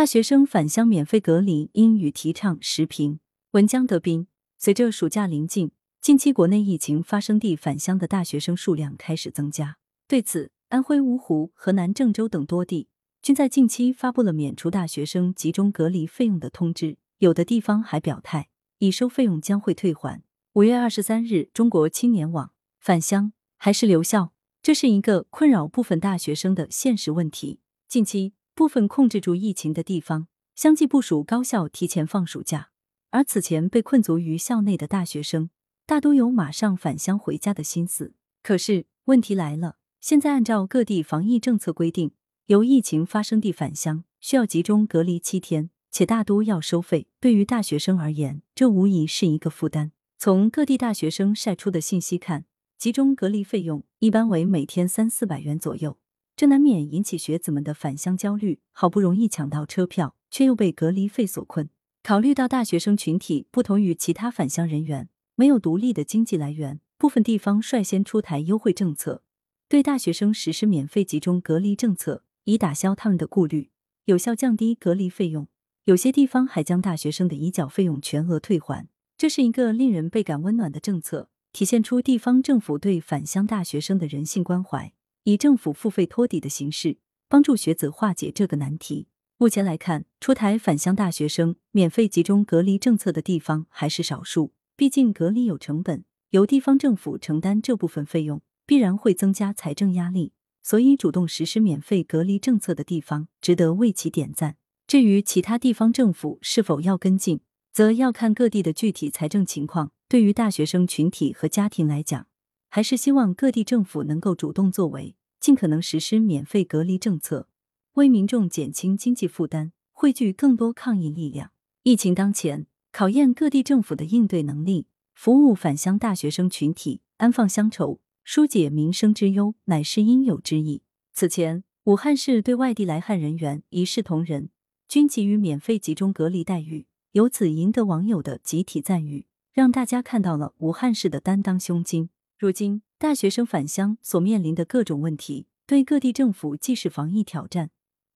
大学生返乡免费隔离，应予提倡实评。文江德斌，随着暑假临近，近期国内疫情发生地返乡的大学生数量开始增加。对此，安徽芜湖、河南郑州等多地均在近期发布了免除大学生集中隔离费用的通知，有的地方还表态，已收费用将会退还。五月二十三日，中国青年网，返乡还是留校？这是一个困扰部分大学生的现实问题。近期，部分控制住疫情的地方相继部署高校提前放暑假，而此前被困足于校内的大学生，大都有马上返乡回家的心思。可是问题来了，现在按照各地防疫政策规定，由疫情发生地返乡需要集中隔离七天，且大多要收费。对于大学生而言，这无疑是一个负担。从各地大学生晒出的信息看，集中隔离费用一般为每天三四百元左右。这难免引起学子们的返乡焦虑，好不容易抢到车票，却又被隔离费所困。考虑到大学生群体不同于其他返乡人员，没有独立的经济来源，部分地方率先出台优惠政策，对大学生实施免费集中隔离政策，以打消他们的顾虑，有效降低隔离费用。有些地方还将大学生的已缴费用全额退还，这是一个令人倍感温暖的政策，体现出地方政府对返乡大学生的人性关怀。以政府付费托底的形式，帮助学子化解这个难题。目前来看，出台返乡大学生免费集中隔离政策的地方还是少数。毕竟隔离有成本，由地方政府承担这部分费用，必然会增加财政压力。所以，主动实施免费隔离政策的地方，值得为其点赞。至于其他地方政府是否要跟进，则要看各地的具体财政情况。对于大学生群体和家庭来讲，还是希望各地政府能够主动作为，尽可能实施免费隔离政策，为民众减轻经济负担，汇聚更多抗疫力量。疫情当前，考验各地政府的应对能力，服务返乡大学生群体，安放乡愁，疏解民生之忧，乃是应有之义。此前，武汉市对外地来汉人员一视同仁，均给予免费集中隔离待遇，由此赢得网友的集体赞誉，让大家看到了武汉市的担当胸襟。如今，大学生返乡所面临的各种问题，对各地政府既是防疫挑战，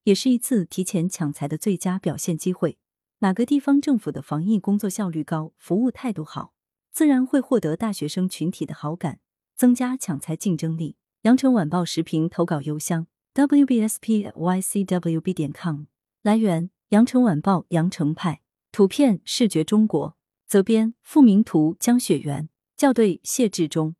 也是一次提前抢财的最佳表现机会。哪个地方政府的防疫工作效率高、服务态度好，自然会获得大学生群体的好感，增加抢财竞争力。羊城晚报时评投稿邮箱：wbspycwb 点 com。来源：羊城晚报羊城派。图片：视觉中国。责编：付明图。江雪源。校对：谢志忠。